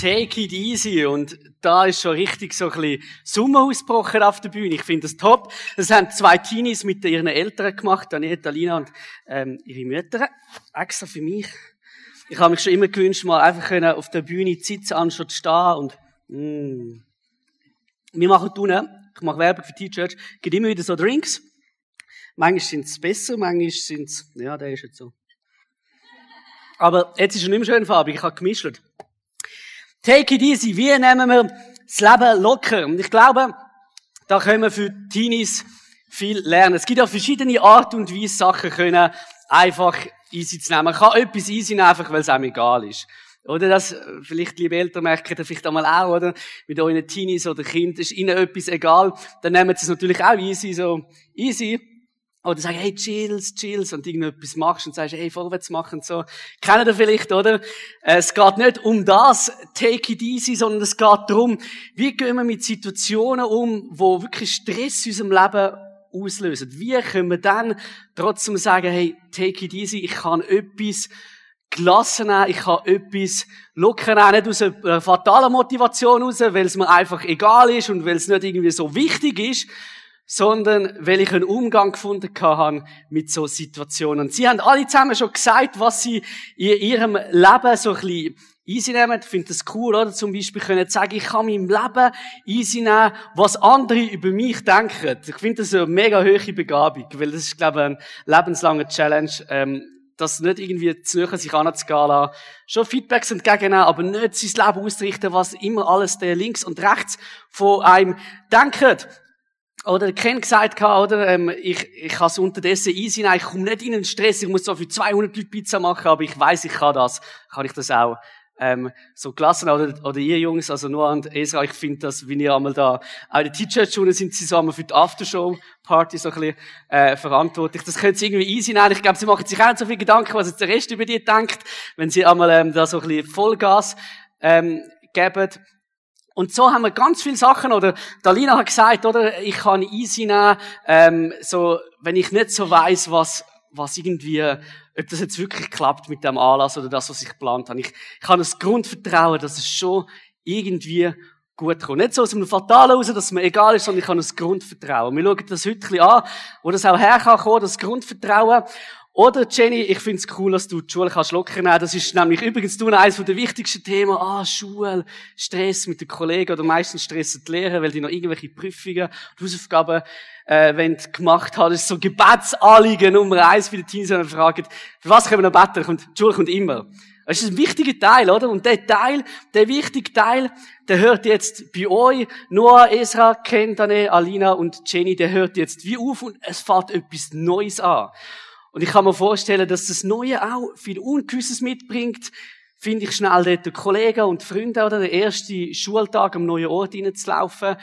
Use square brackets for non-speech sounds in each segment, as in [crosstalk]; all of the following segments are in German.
Take it easy. Und da ist schon richtig so ein bisschen Sommer ausgebrochen auf der Bühne. Ich finde das top. Das haben zwei Teenies mit ihren Eltern gemacht, Daniela, Lina und ähm, ihre Mütter. Extra für mich. Ich habe mich schon immer gewünscht, mal einfach können auf der Bühne sitzen, anstatt stehen und mm. Wir machen tun, ich mache Werbung für T-Church, gibt immer wieder so Drinks. Manchmal sind es besser, manchmal sind es, ja, der ist jetzt so. Aber jetzt ist er nicht mehr schön farbig, ich habe gemischt. Take it easy. Wie nehmen wir das Leben locker? Und ich glaube, da können wir für Teenies viel lernen. Es gibt ja verschiedene Art und Weise, Sachen können einfach easy zu nehmen. Man kann etwas easy nehmen, einfach weil es einem egal ist. Oder das, vielleicht liebe Eltern merken das vielleicht einmal auch, oder? Mit euren Teenies oder Kind ist ihnen etwas egal. Dann nehmen sie es natürlich auch easy, so easy. Oder sagen, hey, chills, chills, und irgendetwas machst und sagst, hey, vorwärts machen so. Kennen ihr vielleicht, oder? Es geht nicht um das, take it easy, sondern es geht darum, wie gehen wir mit Situationen um, wo wirklich Stress in unserem Leben auslösen. Wie können wir dann trotzdem sagen, hey, take it easy, ich kann etwas gelassen nehmen, ich kann etwas locker nehmen, nicht aus einer fatalen Motivation raus, weil es mir einfach egal ist und weil es nicht irgendwie so wichtig ist, sondern weil ich einen Umgang gefunden habe mit so Situationen. Sie haben alle zusammen schon gesagt, was sie in ihrem Leben so ein bisschen easy nehmen. Ich finde das cool, oder? Zum Beispiel können sie sagen, ich kann meinem Leben easy nehmen, was andere über mich denken. Ich finde das eine mega hohe Begabung, weil das ist, glaube ich, ein lebenslanger Challenge, ähm, das nicht irgendwie zu nahe sich anzugehen lassen. Schon Feedbacks entgegennehmen, aber nicht sein Leben ausrichten, was immer alles der links und rechts von einem denkt. Oder Ken gesagt hat, oder, ähm, ich, ich kann es unterdessen easy nehmen, ich komme nicht in den Stress, ich muss so für 200 Leute Pizza machen, aber ich weiß, ich kann das, kann ich das auch. Ähm, so gelassen, oder, oder ihr Jungs, also Noah und Esra, ich finde das, wenn ihr einmal da, auch in der T-Shirt-Schule sind sie so einmal für die Aftershow-Party so ein bisschen, äh, verantwortlich. Das können sie irgendwie easy nehmen. Ich glaube, sie machen sich auch nicht so viel Gedanken, was jetzt der Rest über die denkt, wenn sie einmal, ähm, da so ein bisschen Vollgas, ähm, geben. Und so haben wir ganz viele Sachen, oder Dalina hat gesagt, oder, ich kann easy nehmen, ähm, so, wenn ich nicht so weiß, was, was irgendwie, ob das jetzt wirklich klappt mit dem Anlass oder das, was ich geplant habe. Ich, ich habe das Grundvertrauen, dass es schon irgendwie gut kommt. Nicht so aus einem Fatalen raus, dass es mir egal ist, sondern ich habe das Grundvertrauen. Wir schauen das heute ein bisschen an, wo das auch herkommen das Grundvertrauen. Oder Jenny, ich find's cool, dass du die Schule kannst locker nehmen. Das ist nämlich übrigens du eines der wichtigsten Themen. Ah, Schule, Stress mit den Kollegen oder meistens stressen die Lehrer, weil die noch irgendwelche Prüfungen, Hausaufgaben äh, wenn gemacht haben. Das ist so Gebetsanliegen Nummer eins für die Teams, wenn man fragt, für was können wir noch beten? Kommt, die Schule kommt immer. Das ist ein wichtiger Teil, oder? Und der Teil, der wichtige Teil, der hört jetzt bei euch, Noah, Esra, Ken, Dane, Alina und Jenny, der hört jetzt wie auf und es fährt etwas Neues an. Und ich kann mir vorstellen, dass das Neue auch viel Ungewisses mitbringt. Finde ich schnell dort Kollegen und Freunde oder der erste Schultag am neuen Ort hineinzulaufen.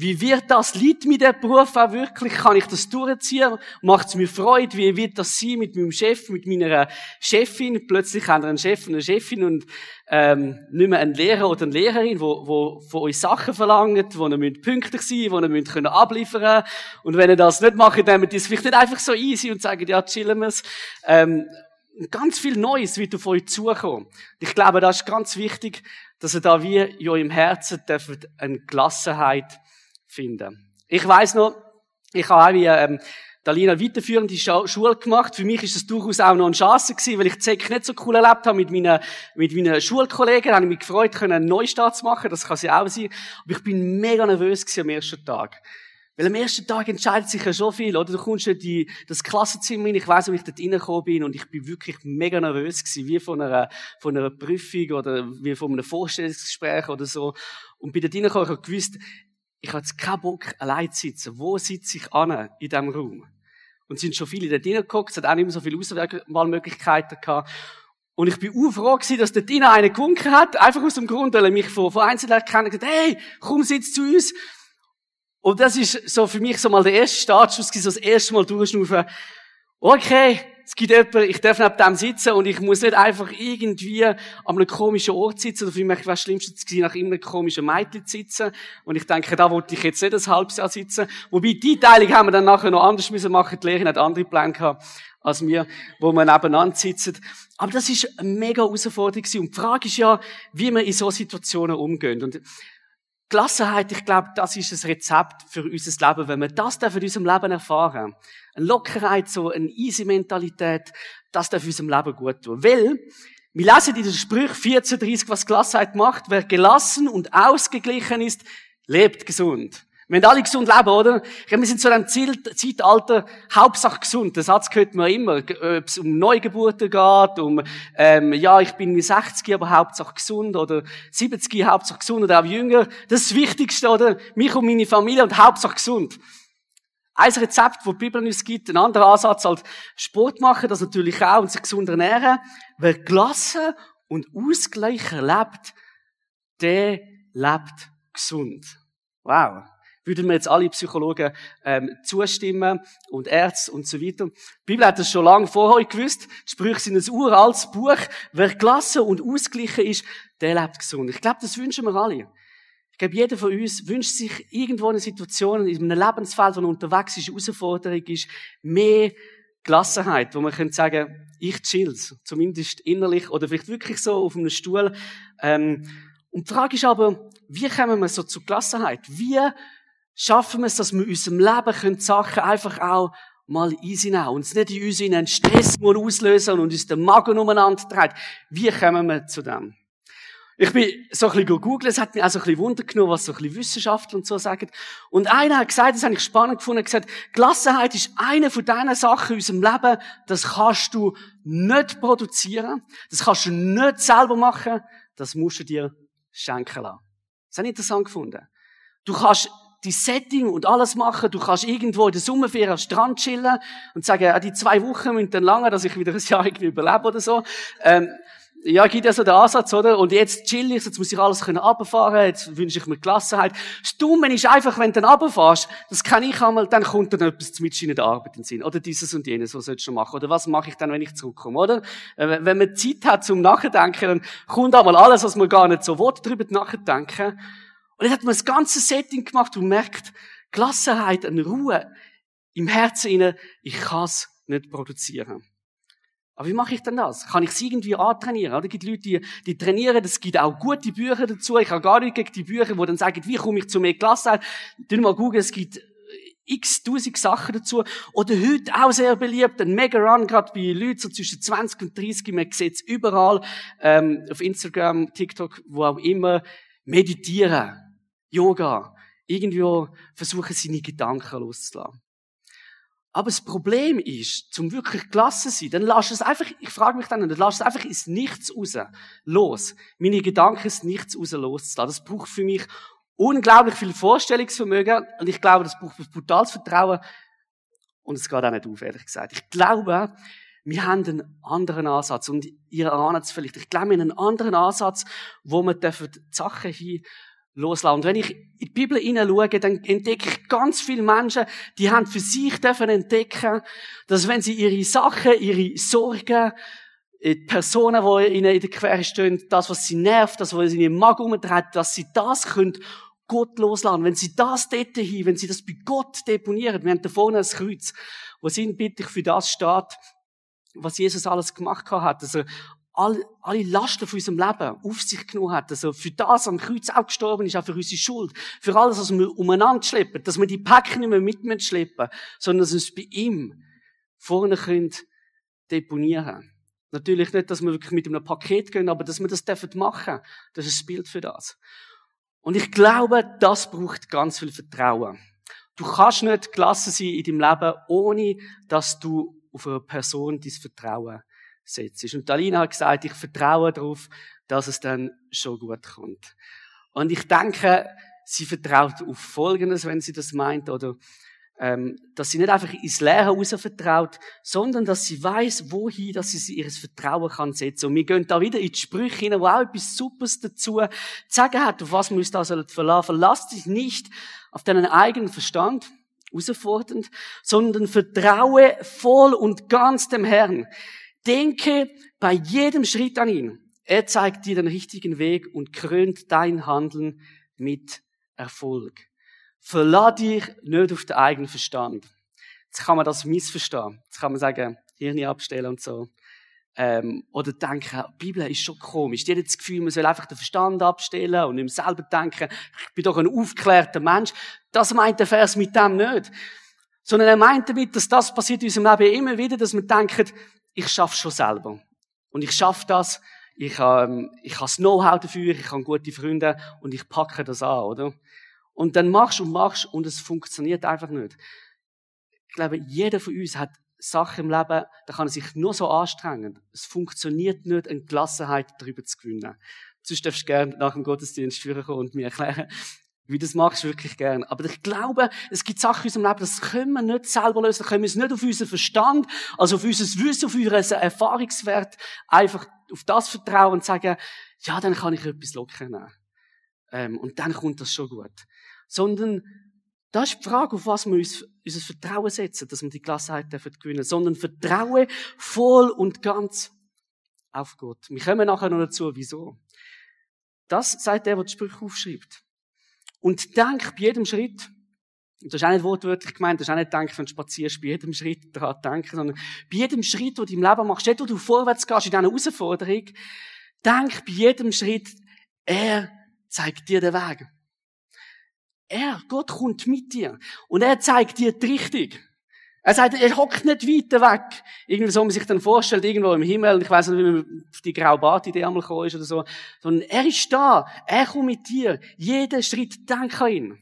Wie wird das? Liegt mir der Beruf auch wirklich? Kann ich das durchziehen? Macht es mir Freude? Wie wird das sein mit meinem Chef, mit meiner Chefin? Plötzlich haben wir einen Chef und eine Chefin und ähm, nicht mehr einen Lehrer oder eine Lehrerin, wo, wo von euch Sachen verlangt, wo ihr müsst pünktlich sein, wo ihr müsst können abliefern Und wenn ihr das nicht macht, dann nehmt es vielleicht nicht einfach so easy und sagt, ja, chillen wir's. Ähm, ganz viel Neues wird auf euch zukommen. Ich glaube, das ist ganz wichtig, dass ihr da wie in eurem Herzen dürft eine Gelassenheit finden. Ich weiß noch, ich habe wie, ähm, Dalina weiterführende Schule gemacht. Für mich ist das durchaus auch noch eine Chance gewesen, weil ich ZEC nicht so cool erlebt habe mit meinen, mit meinen Schulkollegen. Da habe ich mich gefreut, einen Neustart zu machen. Das kann sie auch sein. Aber ich bin mega nervös gewesen am ersten Tag. Weil am ersten Tag entscheidet sich ja schon viel, oder? Du kommst in die, das Klassenzimmer hin, ich weiss, wie ich dort reingekommen bin, und ich bin wirklich mega nervös gewesen, wie von einer, von einer Prüfung, oder wie von einem Vorstellungsgespräch, oder so. Und bin dort reingekommen, ich habe gewusst, ich habe jetzt keinen Bock, allein zu sitzen. Wo sitze ich an in diesem Raum? Und sind schon viele dort reingeguckt, es hat auch nicht mehr so viele Auswahlmöglichkeiten gehabt. Und ich bin auch froh gewesen, dass dort einer gewunken hat, einfach aus dem Grund, weil er mich von, von Einzelnen kennt, gesagt, hey, komm, sitz zu uns. Und das ist so für mich so mal der erste Startschuss gewesen, so das erste Mal durchschnaufen. Okay, es gibt jemanden, ich darf neben dem sitzen und ich muss nicht einfach irgendwie an einem komischen Ort sitzen. Oder für mich wäre das Schlimmste gewesen, nach irgendeinem komischen Mädchen zu sitzen. Und ich denke, da wollte ich jetzt nicht ein halbes Jahr sitzen. Wobei, die Teilung haben wir dann nachher noch anders müssen machen. Die Lehrerin hat andere Pläne gehabt. als wir, wo wir nebeneinander sitzen. Aber das ist eine mega Herausforderung Und die Frage ist ja, wie wir in so Situationen umgehen. Und Gelassenheit, ich glaube, das ist das Rezept für unser Leben. Wenn wir das in unserem Leben erfahren, eine Lockerheit, so eine easy Mentalität, das darf unserem Leben gut tun. Weil, wir lesen in den Sprüch 1430, was Gelassenheit macht. Wer gelassen und ausgeglichen ist, lebt gesund. Wir haben alle gesund leben, oder? Wir sind zu einem Zeitalter Hauptsache gesund. Den Satz hört man immer. Ob es um Neugeburten geht, um, ähm, ja, ich bin 60, aber Hauptsache gesund, oder 70, Hauptsache gesund, oder auch jünger. Das ist das Wichtigste, oder? Mich und meine Familie und Hauptsache gesund. Ein Rezept, das die Bibel uns gibt, ein anderer Ansatz als Sport machen, das natürlich auch, und sich gesund ernähren. Wer gelassen und ausgleichen lebt, der lebt gesund. Wow würden mir jetzt alle Psychologen ähm, zustimmen und Ärzte und so weiter. Die Bibel hat das schon lange vorher gewusst. Die Sprüche sind ein uraltes Buch. Wer gelassen und ausgeglichen ist, der lebt gesund. Ich glaube, das wünschen wir alle. Ich glaube, jeder von uns wünscht sich irgendwo eine Situation, in einem Lebensfeld, wo er unterwegs ist, Herausforderung ist, mehr Gelassenheit, wo man könnte sagen, ich chill's, zumindest innerlich oder vielleicht wirklich so auf einem Stuhl. Ähm, und die Frage ist aber, wie kommen wir so zur Gelassenheit? Wie schaffen wir es, dass wir in unserem Leben können Sachen einfach auch mal easy nehmen. Uns nicht in uns in einen Stress auslösen und uns den Magen umeinander dreht. Wie kommen wir zu dem? Ich bin so ein bisschen googeln, es hat mich auch so ein bisschen Wunder genommen, was so ein bisschen Wissenschaftler und so sagen. Und einer hat gesagt, das habe ich spannend gefunden, gesagt, Gelassenheit ist eine von diesen Sachen in unserem Leben, das kannst du nicht produzieren, das kannst du nicht selber machen, das musst du dir schenken lassen. Das habe ich interessant gefunden. Du kannst die Setting und alles machen. Du kannst irgendwo in der Sommerferien am Strand chillen und sagen, ja, die zwei Wochen müssen dann lange, dass ich wieder ein Jahr irgendwie überlebe oder so. Ähm, ja, gibt ja so den Ansatz, oder? Und jetzt chill ich, jetzt muss ich alles können runterfahren, jetzt wünsche ich mir Gelassenheit. Das Dumme ist einfach, wenn du dann runterfährst, das kann ich einmal, dann kommt dann etwas zum in der Arbeit in Sinn. Oder dieses und jenes, was sollst du machen? Oder was mache ich dann, wenn ich zurückkomme, oder? Äh, wenn man Zeit hat zum Nachdenken, dann kommt einmal alles, was man gar nicht so will, darüber nachdenken. Und dann hat man das ganze Setting gemacht und merkt, Gelassenheit, eine Ruhe im Herzen inne, ich kann es nicht produzieren. Aber wie mache ich denn das? Kann ich es irgendwie antrainieren? Oder? Es gibt Leute, die, die trainieren, es gibt auch gute Bücher dazu. Ich habe gar nicht gegen die Bücher, die dann sagen, wie komme ich zu mehr Gelassenheit? Tun mal googeln, es gibt x tausend Sachen dazu. Oder heute auch sehr beliebt, ein Mega Run, gerade bei Leuten so zwischen 20 und 30, man sieht es überall, ähm, auf Instagram, TikTok, wo auch immer, meditieren. Yoga. Irgendwo versuchen, seine Gedanken loszulassen. Aber das Problem ist, zum wirklich gelassen sein, dann lass es einfach, ich frage mich dann, dann lass es einfach ins Nichts raus. Los. Meine Gedanken ins Nichts raus loszulassen. Das braucht für mich unglaublich viel Vorstellungsvermögen und ich glaube, das braucht brutales Vertrauen und es geht auch nicht auf, ehrlich gesagt. Ich glaube, wir haben einen anderen Ansatz und ihr ahnt es vielleicht. Ich glaube, wir haben einen anderen Ansatz, wo wir die Sachen hin loslassen. Und wenn ich in die Bibel hineinschaue, dann entdecke ich ganz viele Menschen, die haben für sich dürfen entdecken, dass wenn sie ihre Sachen, ihre Sorgen, die Personen, die ihnen in der Quere stehen, das, was sie nervt, das, was in ihrem Magen umtreibt, dass sie das können Gott loslassen. Wenn sie das dort hin, wenn sie das bei Gott deponieren, wir haben da vorne ein Kreuz, wo bitte für das steht, was Jesus alles gemacht hat, dass er alle, alle Lasten von unserem Leben auf sich genommen hat, also für das am Kreuz auch gestorben ist, auch für unsere Schuld, für alles, was wir umeinander schleppen, dass wir die Päckchen nicht mehr mit schleppen, sondern dass wir es bei ihm vorne können deponieren. Natürlich nicht, dass wir wirklich mit einem Paket gehen, aber dass wir das dürfen machen. Das ist das Bild für das. Und ich glaube, das braucht ganz viel Vertrauen. Du kannst nicht gelassen sein in deinem Leben, ohne dass du auf eine Person dein Vertrauen setzt. Und Alina hat gesagt, ich vertraue darauf, dass es dann schon gut kommt. Und ich denke, sie vertraut auf Folgendes, wenn sie das meint, oder ähm, dass sie nicht einfach ins Leere raus vertraut, sondern dass sie weiß, wohin, dass sie ihr Vertrauen kann setzen. Und wir gehen da wieder in die Sprüche hinein, wo auch etwas Supers dazu zu sagen hat, auf was man uns da verlassen. Verlass dich nicht auf deinen eigenen Verstand, herausfordernd, sondern vertraue voll und ganz dem Herrn. Denke bei jedem Schritt an ihn. Er zeigt dir den richtigen Weg und krönt dein Handeln mit Erfolg. Verlass dich nicht auf den eigenen Verstand. Jetzt kann man das missverstehen. Jetzt kann man sagen, Hirn abstellen und so. Ähm, oder denken, die Bibel ist schon komisch. Die hat das Gefühl, man soll einfach den Verstand abstellen und nicht selber denken, ich bin doch ein aufgeklärter Mensch. Das meint der Vers mit dem nicht. Sondern er meint damit, dass das passiert in unserem Leben immer wieder, dass wir denken, ich schaffe schon selber. Und ich schaffe das, ich habe, ähm, ich habe das Know-how dafür, ich habe gute Freunde und ich packe das an, oder? Und dann machst und machst und es funktioniert einfach nicht. Ich glaube, jeder von uns hat Sachen im Leben, da kann er sich nur so anstrengen. Es funktioniert nicht, eine Gelassenheit darüber zu gewinnen. Sonst darfst du gerne nach dem Gottesdienst führen und mir erklären, wie das machst du wirklich gern. Aber ich glaube, es gibt Sachen in unserem Leben, das können wir nicht selber lösen, können wir es nicht auf unseren Verstand, also auf unser Wissen, auf unseren Erfahrungswert einfach auf das vertrauen und sagen, ja, dann kann ich etwas locker nehmen. Ähm, und dann kommt das schon gut. Sondern, das ist die Frage, auf was wir uns, unser Vertrauen setzen, dass wir die Gelassenheit dürfen gewinnen. Sondern Vertrauen voll und ganz auf Gott. Wir kommen nachher noch dazu, wieso. Das sagt der, der die Sprüche aufschreibt. Und denk bei jedem Schritt, das ist auch nicht wortwörtlich gemeint, das ist auch nicht denken, wenn du spazierst, bei jedem Schritt daran denken, sondern bei jedem Schritt, den du im Leben machst, dort, wo du vorwärts gehst in dieser Herausforderung, denk bei jedem Schritt, er zeigt dir den Weg. Er, Gott kommt mit dir. Und er zeigt dir die Richtung. Er sagt, er hockt nicht weiter weg. Irgendwie so, man sich dann vorstellt, irgendwo im Himmel, ich weiß nicht, wie man auf die graue Bart-Idee einmal gekommen ist oder so. Sondern er ist da. Er kommt mit dir. Jeden Schritt, denk an ihn.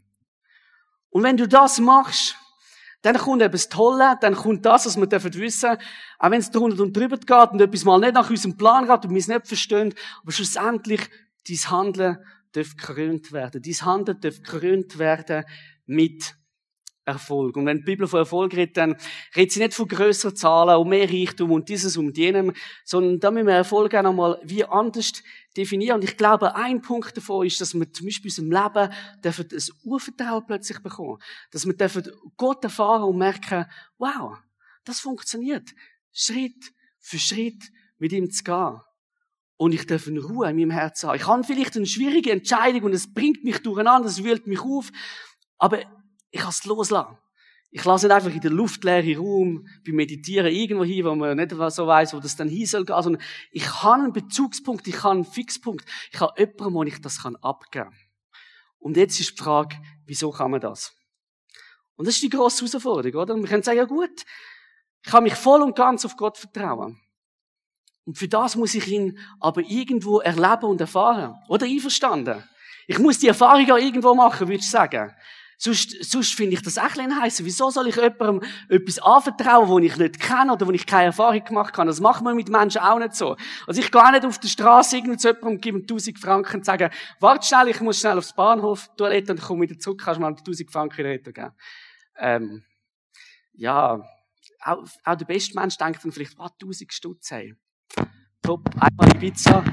Und wenn du das machst, dann kommt etwas Tolles, dann kommt das, was wir dürfen wissen, auch wenn es drunter und drüber geht und etwas mal nicht nach unserem Plan geht und wir es nicht verstehen, aber schlussendlich, dein Handeln darf gekrönt werden. Dein Handeln darf gekrönt werden mit Erfolg. Und wenn die Bibel von Erfolg redet, dann redet sie nicht von größeren Zahlen und mehr Reichtum und dieses und jenem, sondern da müssen wir Erfolg auch nochmal wie anders definieren. Und ich glaube, ein Punkt davon ist, dass wir zum Beispiel in unserem Leben dürfen ein Urvertrauen plötzlich bekommen. Dass wir dürfen Gott erfahren und merken, wow, das funktioniert. Schritt für Schritt mit ihm zu gehen. Und ich darf eine Ruhe in meinem Herzen haben. Ich habe vielleicht eine schwierige Entscheidung und es bringt mich durcheinander, es wühlt mich auf. Aber ich kann es loslassen. Ich lasse nicht einfach in den luftleeren Raum beim Meditieren irgendwo hin, wo man nicht so weiß, wo das dann hin soll gehen, sondern ich habe einen Bezugspunkt, ich habe einen Fixpunkt, ich habe jemanden, wo ich das abgeben kann. Und jetzt ist die Frage, wieso kann man das? Und das ist die grosse Herausforderung, oder? Und wir können sagen, ja gut, ich kann mich voll und ganz auf Gott vertrauen. Und für das muss ich ihn aber irgendwo erleben und erfahren. Oder einverstanden? Ich muss die Erfahrung auch irgendwo machen, würde ich sagen. Sonst, sonst finde ich das echt ein heiß. Wieso soll ich jemandem etwas anvertrauen, wo ich nicht kenne oder wo ich keine Erfahrung gemacht habe? Das macht man mit Menschen auch nicht so. Also ich gehe auch nicht auf der Straße irgendwie zu jemandem und gebe ihm 1000 Franken und sage, warte schnell, ich muss schnell aufs Bahnhof, Toilette und komme wieder zurück, kannst du mal 1000 Franken reden geben. Ähm, ja, auch, auch der beste Mensch denkt dann vielleicht, was, 1000 Stutz, hey. Top, einmal Pizza,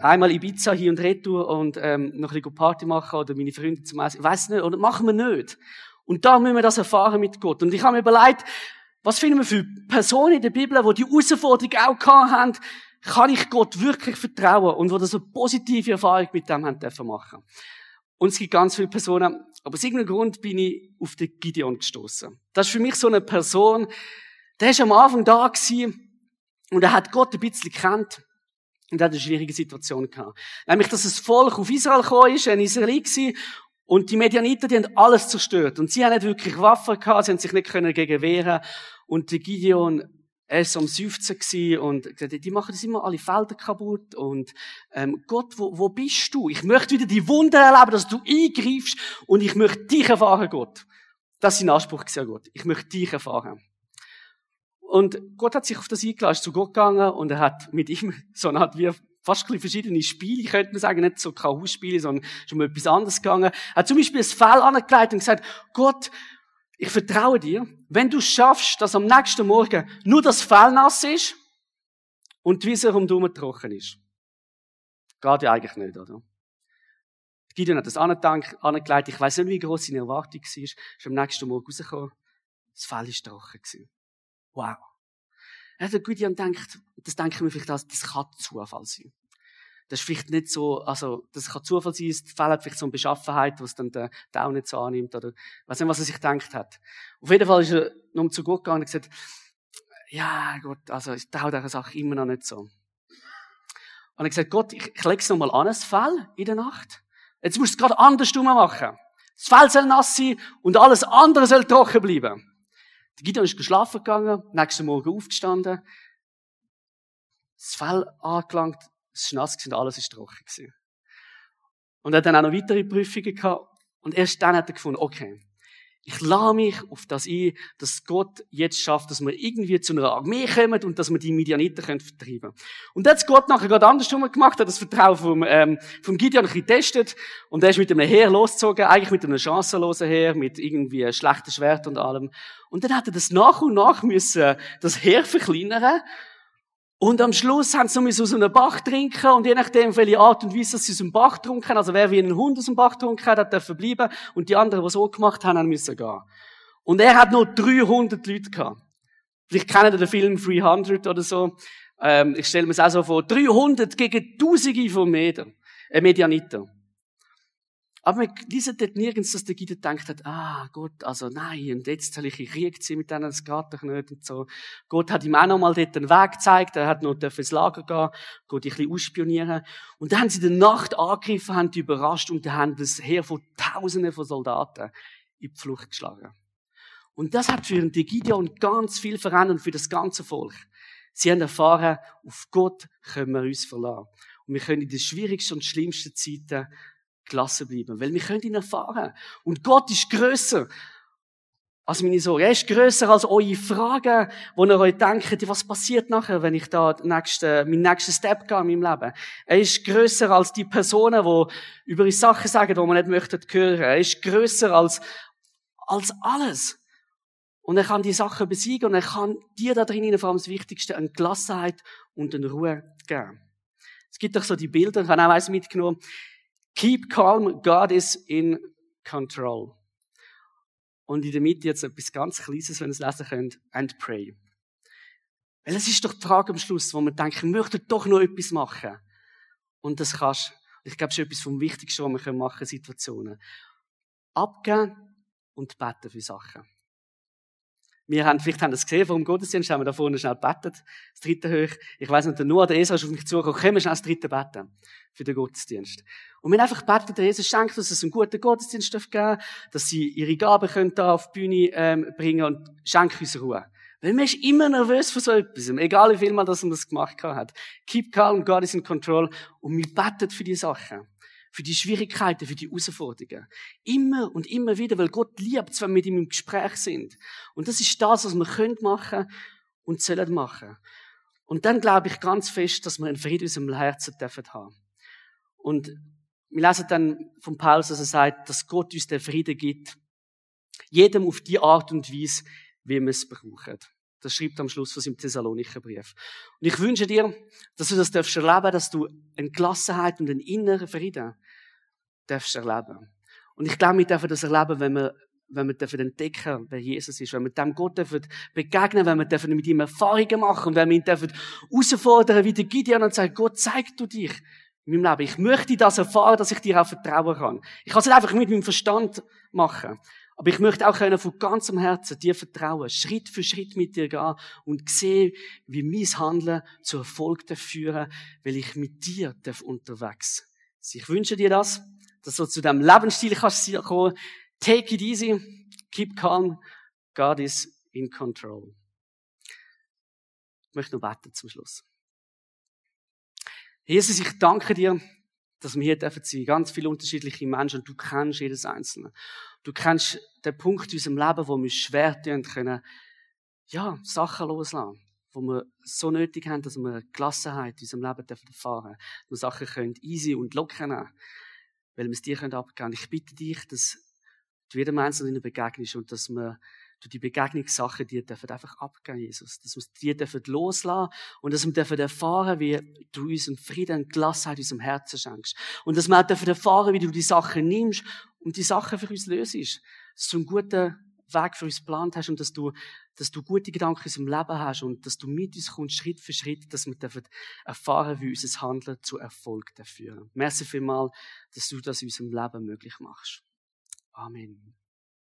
einmal Ibiza hier und retour und ähm, noch ein bisschen Party machen oder meine Freunde zum Essen. Weiß nicht, oder machen wir nicht. Und da müssen wir das erfahren mit Gott. Und ich habe mir überlegt, was finden wir für Personen in der Bibel, die die Herausforderung auch gehabt haben, kann ich Gott wirklich vertrauen und wo das eine positive Erfahrung mit dem haben dürfen machen. Und es gibt ganz viele Personen, aber aus irgendeinem Grund bin ich auf den Gideon gestoßen. Das ist für mich so eine Person, der ist am Anfang da gewesen und er hat Gott ein bisschen gekannt. Und er hat eine schwierige Situation gehabt. Nämlich, dass das Volk auf Israel gekommen ist, ein Israelit war, und die Medianiter, die haben alles zerstört. Und sie haben nicht wirklich Waffen gehabt, sie haben sich nicht können gegen wehren. Und der Gideon, er ist am 15 und gesagt, die machen das immer alle Felder kaputt. Und ähm, Gott, wo, wo bist du? Ich möchte wieder die Wunder erleben, dass du eingreifst und ich möchte dich erfahren, Gott. Das ist sein Anspruch, sehr gut. Ich möchte dich erfahren. Und Gott hat sich auf das eingeladen, ist zu Gott gegangen und er hat mit ihm [laughs] so eine Art wie fast ein verschiedene Spiele, könnte man sagen, nicht so KU-Spiele, sondern schon mal etwas anderes gegangen. Er hat zum Beispiel das Fell angelegt und gesagt, Gott, ich vertraue dir, wenn du schaffst, dass am nächsten Morgen nur das Fell nass ist und die Wiese rundherum trocken ist. Geht ja eigentlich nicht, oder? Gideon hat das angelegt. Ich weiß nicht, wie groß seine Erwartung war. Ist am nächsten Morgen rausgekommen. Das Fell ist trocken. Wow. Der Gideon denkt, das denken wir vielleicht, das, das kann Zufall sein. Das ist vielleicht nicht so, also, das kann Zufall sein, es fehlt vielleicht so eine Beschaffenheit, was dann der, auch nicht so annimmt, oder, weiß nicht, was er sich gedacht hat. Auf jeden Fall ist er noch zu Gott gegangen und gesagt, ja, Gott, also ich traue dieser Sache immer noch nicht so. Und ich gesagt, Gott, ich, ich lege es nochmal an, das Fell in der Nacht. Jetzt musst du es gerade anders machen. Das Fell soll nass sein und alles andere soll trocken bleiben. Der Gideon ist geschlafen gegangen, nächsten Morgen aufgestanden, das Fell angelangt, es war nass und alles ist trocken. Und er hat dann auch noch weitere Prüfungen gehabt. Und erst dann hat er gefunden, okay, ich lade mich auf das ein, dass Gott jetzt schafft, dass wir irgendwie zu einer Armee kommen und dass wir die Midianiter können vertreiben Und dann hat Gott nachher gerade andersrum gemacht, hat das Vertrauen vom, ähm, vom Gideon ein bisschen getestet. Und er ist mit einem Heer losgezogen, eigentlich mit einem chancenlosen Heer, mit irgendwie schlechten Schwert und allem. Und dann hat er das nach und nach müssen, das Heer verkleinern und am Schluss haben sie noch aus einem Bach trinken und je nachdem, welche Art und Weise sie aus dem Bach trunken, also wer wie ein Hund aus dem Bach trunken hat, hat dürfen bleiben und die anderen, die so gemacht haben, müssen gehen. Und er hat nur 300 Leute gehabt. Vielleicht kennen ihr den Film 300 oder so. Ähm, ich stelle mir es auch so vor. 300 gegen Tausende von Medern, äh. Aber wir lesen dort nirgends, dass der Gideon denkt hat, ah, Gott, also nein, und jetzt soll ich Krieg ziehen mit denen, das geht doch nicht und so. Gott hat ihm auch noch mal dort einen Weg gezeigt, er hat noch ins Lager gehen, Gott ein bisschen ausspionieren. Und dann haben sie in der Nacht angegriffen, haben die überrascht und dann haben das Heer von Tausenden von Soldaten in die Flucht geschlagen. Und das hat für den Gideon ganz viel verändert für das ganze Volk. Sie haben erfahren, auf Gott können wir uns verlassen. Und wir können in den schwierigsten und schlimmsten Zeiten gelassen bleiben, weil wir können ihn erfahren. Und Gott ist größer als meine Sorge. Er ist größer als eure Fragen, wo ihr euch denkt, was passiert nachher, wenn ich da nächste, meinen nächsten Step gehe in meinem Leben. Er ist größer als die Personen, die über Sachen sagen, die man nicht möchte hören. Er ist größer als, als alles. Und er kann die Sachen besiegen und er kann dir da drinnen vor allem das Wichtigste, eine Gelassenheit und eine Ruhe geben. Es gibt doch so die Bilder, ich habe auch eins mitgenommen. Keep calm, God is in control. Und in der Mitte jetzt etwas ganz Kleines, wenn ihr es lesen könnt, and pray. Weil es ist doch die Frage am Schluss, wo man denkt, ich möchte doch noch etwas machen. Und das kannst, ich glaube, das ist etwas vom Wichtigsten, was wir machen können, Situationen. Abgeben und beten für Sachen. Wir haben, vielleicht haben das gesehen, vor dem Gottesdienst haben wir da vorne schnell betet, das dritte hoch. Ich weiss nicht, Noah, der Esra ist auf mich zugekommen, können wir schnell das dritte beten für den Gottesdienst. Und wir haben einfach betet, der Jesus schenkt uns, dass es einen guten Gottesdienst geben darf, dass sie ihre Gaben können da auf die Bühne ähm, bringen und schenkt uns Ruhe. Weil man ist immer nervös vor so etwas, egal wie viel mal das man das gemacht hat. Keep calm, God is in control und wir beten für die Sachen für die Schwierigkeiten, für die Herausforderungen. Immer und immer wieder, weil Gott liebt wenn wir mit ihm im Gespräch sind. Und das ist das, was wir können machen und sollen machen. Und dann glaube ich ganz fest, dass wir einen Frieden in unserem Herzen dürfen haben. Und wir lesen dann von Paulus, dass er sagt, dass Gott uns den Frieden gibt. Jedem auf die Art und Weise, wie wir es brauchen. Das schreibt am Schluss von seinem Thessalonicher Brief. Und ich wünsche dir, dass du das darfst erleben, dass du eine Gelassenheit und einen inneren Frieden darfst erleben. Und ich glaube, wir dürfen das erleben, wenn wir, wenn wir dürfen entdecken, wer Jesus ist, wenn wir dem Gott dürfen begegnen, wenn wir dürfen mit ihm Erfahrungen machen wenn wir ihn dürfen herausfordern, wie der Gideon und sagen, Gott, zeig du dich in meinem Leben. Ich möchte das erfahren, dass ich dir auch vertrauen kann. Ich kann es nicht einfach mit meinem Verstand machen. Aber ich möchte auch können von ganzem Herzen dir vertrauen, Schritt für Schritt mit dir gehen und sehen, wie mein Handeln zu Erfolg führen, weil ich mit dir unterwegs sein. Ich wünsche dir das dass du zu dem Lebensstil kannst kommen. Take it easy, keep calm, God is in control. Ich möchte noch beten zum Schluss. Jesus, ich danke dir, dass wir hier dürfen sein. Ganz viele unterschiedliche Menschen und du kennst jedes Einzelne. Du kennst den Punkt in unserem Leben, wo wir schwer tun können, ja, Sachen loslassen. Wo wir so nötig haben, dass wir Gelassenheit in unserem Leben erfahren dürfen. Dass wir Sachen können easy und locker nehmen weil wir es dir abgeben können. Ich bitte dich, dass du jedem Einzelnen begegnest und dass wir durch die Begegnungssachen dir dürfen einfach abgeben, Jesus. Dass wir dir dürfen loslassen und dass wir dürfen erfahren, wie du uns Frieden und Gelassenheit in unserem Herzen schenkst. Und dass wir auch dürfen erfahren, wie du die Sachen nimmst und die Sachen für uns löst. Dass du einen guten Weg für uns geplant hast und dass du, dass du gute Gedanken in unserem Leben hast und dass du mit uns kommst, Schritt für Schritt, dass wir erfahren, wie unser Handeln zu Erfolg führen. Merci vielmal, dass du das in unserem Leben möglich machst. Amen.